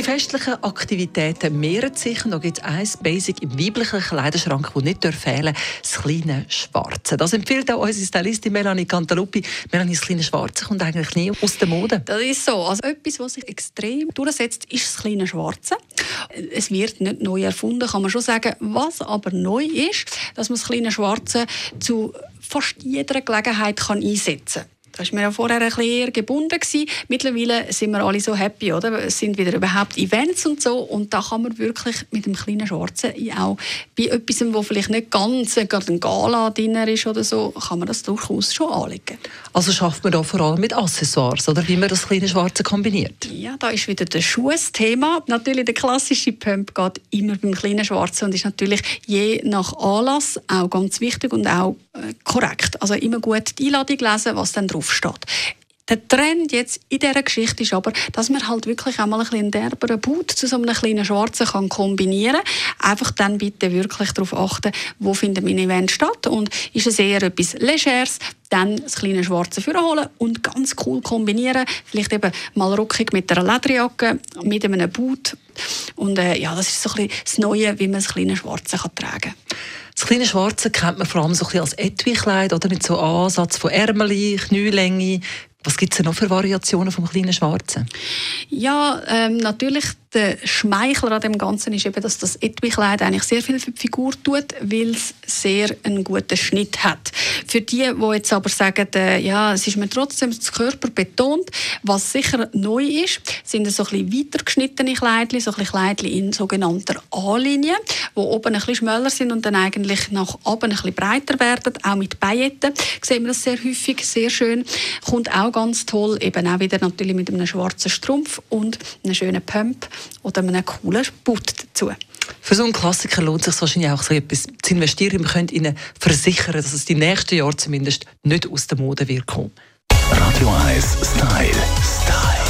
Die festlichen Aktivitäten mehren sich und da gibt es ein Basic im weiblichen Kleiderschrank, das nicht fehlen darf, das kleine Schwarze. Das empfiehlt auch unsere Stylistin Melanie Cantaluppi. Melanie, das kleine Schwarze kommt eigentlich nie aus der Mode. Das ist so. Also etwas, was sich extrem durchsetzt, ist das kleine Schwarze. Es wird nicht neu erfunden, kann man schon sagen. Was aber neu ist, dass man das kleine Schwarze zu fast jeder Gelegenheit kann einsetzen kann. Das war mir ja vorher ein bisschen eher gebunden. Gewesen. Mittlerweile sind wir alle so happy, oder? Es sind wieder überhaupt Events und so. Und da kann man wirklich mit dem kleinen Schwarzen auch bei etwas, wo vielleicht nicht ganz gerade ein Gala drin ist oder so, kann man das durchaus schon anlegen. Also schafft man da vor allem mit Accessoires, oder wie man das kleine Schwarze kombiniert? Ja, da ist wieder das Schuhthema. Natürlich, der klassische Pump geht immer beim kleinen Schwarzen und ist natürlich je nach Anlass auch ganz wichtig und auch äh, korrekt. Also immer gut die Einladung lesen, was dann drauf steht. Der Trend jetzt in dieser Geschichte ist aber, dass man halt wirklich einmal ein bisschen derberen Boot zu so einem kleinen Schwarzen kann kombinieren kann. Einfach dann bitte wirklich darauf achten, wo findet mein Event statt und ist es eher etwas Legeres, dann das kleine Schwarze holen und ganz cool kombinieren. Vielleicht eben mal rockig mit einer Lederjacke, mit einem Boot. Und äh, ja, das ist so ein bisschen das Neue, wie man das kleine Schwarze kann tragen kann. Das kleine Schwarze kennt man vor allem so ein bisschen als Etui-Kleid oder mit so Ansatz von Ärmeli, Knielänge. Was gibt es noch für Variationen vom kleinen Schwarzen? Ja, ähm, natürlich der Schmeichler an dem Ganzen ist eben, dass das Etui-Kleid eigentlich sehr viel für die Figur tut, weil es sehr einen guten Schnitt hat. Für die, die jetzt aber sagen, äh, ja, es ist mir trotzdem das Körper betont, was sicher neu ist, sind so ein bisschen weiter geschnittene Kleidchen, so ein bisschen Kleidchen in sogenannter A-Linie, die oben ein bisschen schmäler sind und dann eigentlich nach oben ein bisschen breiter werden, auch mit Pailletten. Sehen wir das sehr häufig, sehr schön. Kommt auch ganz toll, eben auch wieder natürlich mit einem schwarzen Strumpf und einem schönen Pump oder einem coolen Boot dazu. Für so einen Klassiker lohnt es sich wahrscheinlich auch so etwas zu investieren. Man könnte ihnen versichern, dass es die nächsten Jahre zumindest nicht aus der Mode wird kommen. Radio 1 Style. Style.